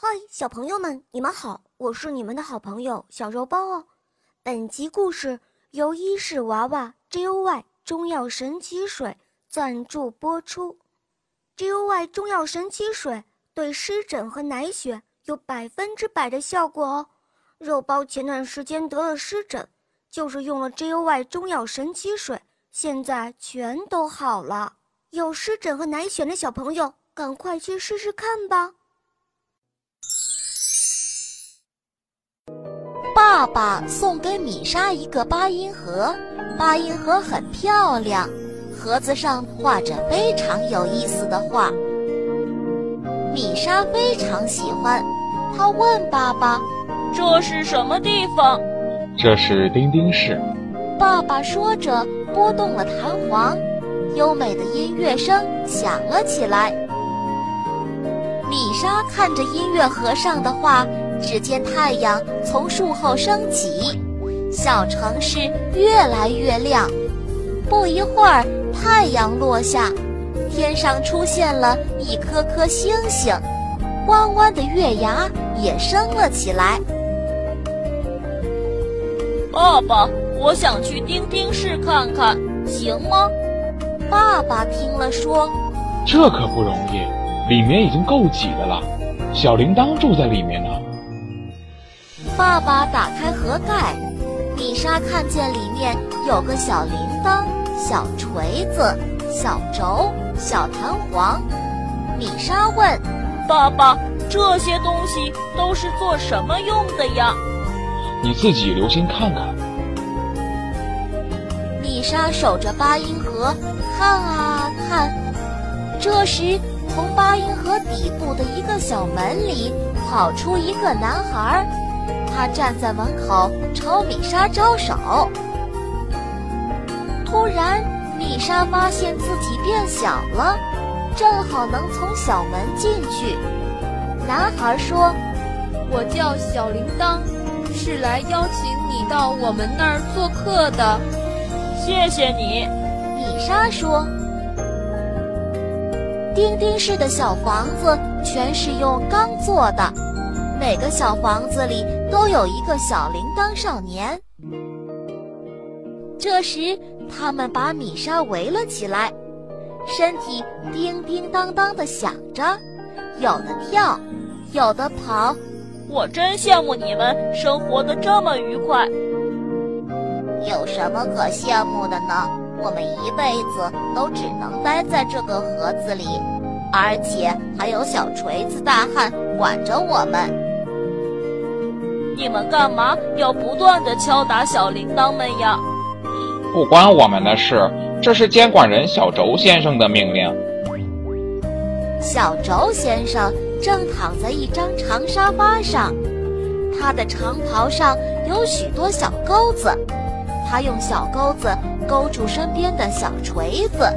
嗨，小朋友们，你们好，我是你们的好朋友小肉包哦。本集故事由伊氏娃娃 Joy 中药神奇水赞助播出。Joy 中药神奇水对湿疹和奶癣有百分之百的效果哦。肉包前段时间得了湿疹，就是用了 Joy 中药神奇水，现在全都好了。有湿疹和奶癣的小朋友，赶快去试试看吧。爸爸送给米莎一个八音盒，八音盒很漂亮，盒子上画着非常有意思的画。米莎非常喜欢，她问爸爸：“这是什么地方？”“这是丁丁市。”爸爸说着，拨动了弹簧，优美的音乐声响了起来。米莎看着音乐盒上的画。只见太阳从树后升起，小城市越来越亮。不一会儿，太阳落下，天上出现了一颗颗星星，弯弯的月牙也升了起来。爸爸，我想去丁丁市看看，行吗？爸爸听了说：“这可不容易，里面已经够挤的了，小铃铛住在里面呢。”爸爸打开盒盖，米莎看见里面有个小铃铛、小锤子、小轴、小弹簧。米莎问：“爸爸，这些东西都是做什么用的呀？”你自己留心看看。米莎守着八音盒看啊看，这时从八音盒底部的一个小门里跑出一个男孩。他站在门口朝米莎招手。突然，米莎发现自己变小了，正好能从小门进去。男孩说：“我叫小铃铛，是来邀请你到我们那儿做客的。”谢谢你，米莎说。丁丁式的小房子全是用钢做的。每个小房子里都有一个小铃铛少年。这时，他们把米莎围了起来，身体叮叮当当的响着，有的跳，有的跑。我真羡慕你们生活的这么愉快。有什么可羡慕的呢？我们一辈子都只能待在这个盒子里，而且还有小锤子大汉管着我们。你们干嘛要不断的敲打小铃铛们呀？不关我们的事，这是监管人小轴先生的命令。小轴先生正躺在一张长沙发上，他的长袍上有许多小钩子，他用小钩子勾住身边的小锤子，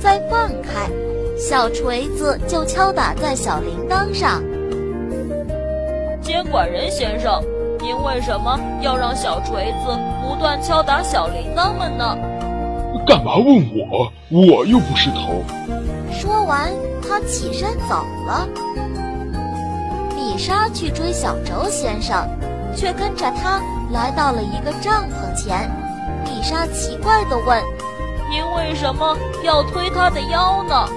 再放开，小锤子就敲打在小铃铛上。监管人先生。您为什么要让小锤子不断敲打小铃铛们呢？干嘛问我？我又不是头。说完，他起身走了。米莎去追小轴先生，却跟着他来到了一个帐篷前。米莎奇怪地问：“您为什么要推他的腰呢？”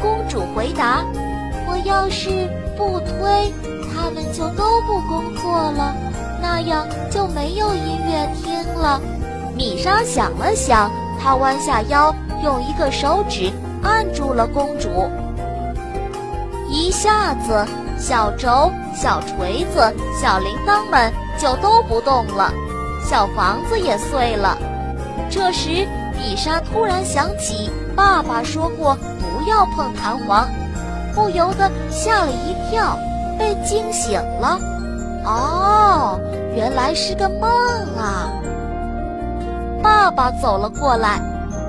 公主回答：“我要是不推。”他们就都不工作了，那样就没有音乐听了。米莎想了想，她弯下腰，用一个手指按住了公主。一下子，小轴、小锤子、小铃铛们就都不动了，小房子也碎了。这时，米莎突然想起爸爸说过不要碰弹簧，不由得吓了一跳。被惊醒了，哦，原来是个梦啊！爸爸走了过来，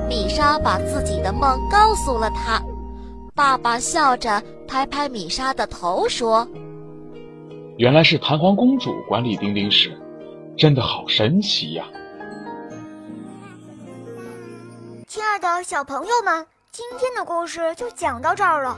米莎把自己的梦告诉了他。爸爸笑着拍拍米莎的头，说：“原来是弹簧公主管理丁丁时，真的好神奇呀！”亲爱的小朋友们，今天的故事就讲到这儿了，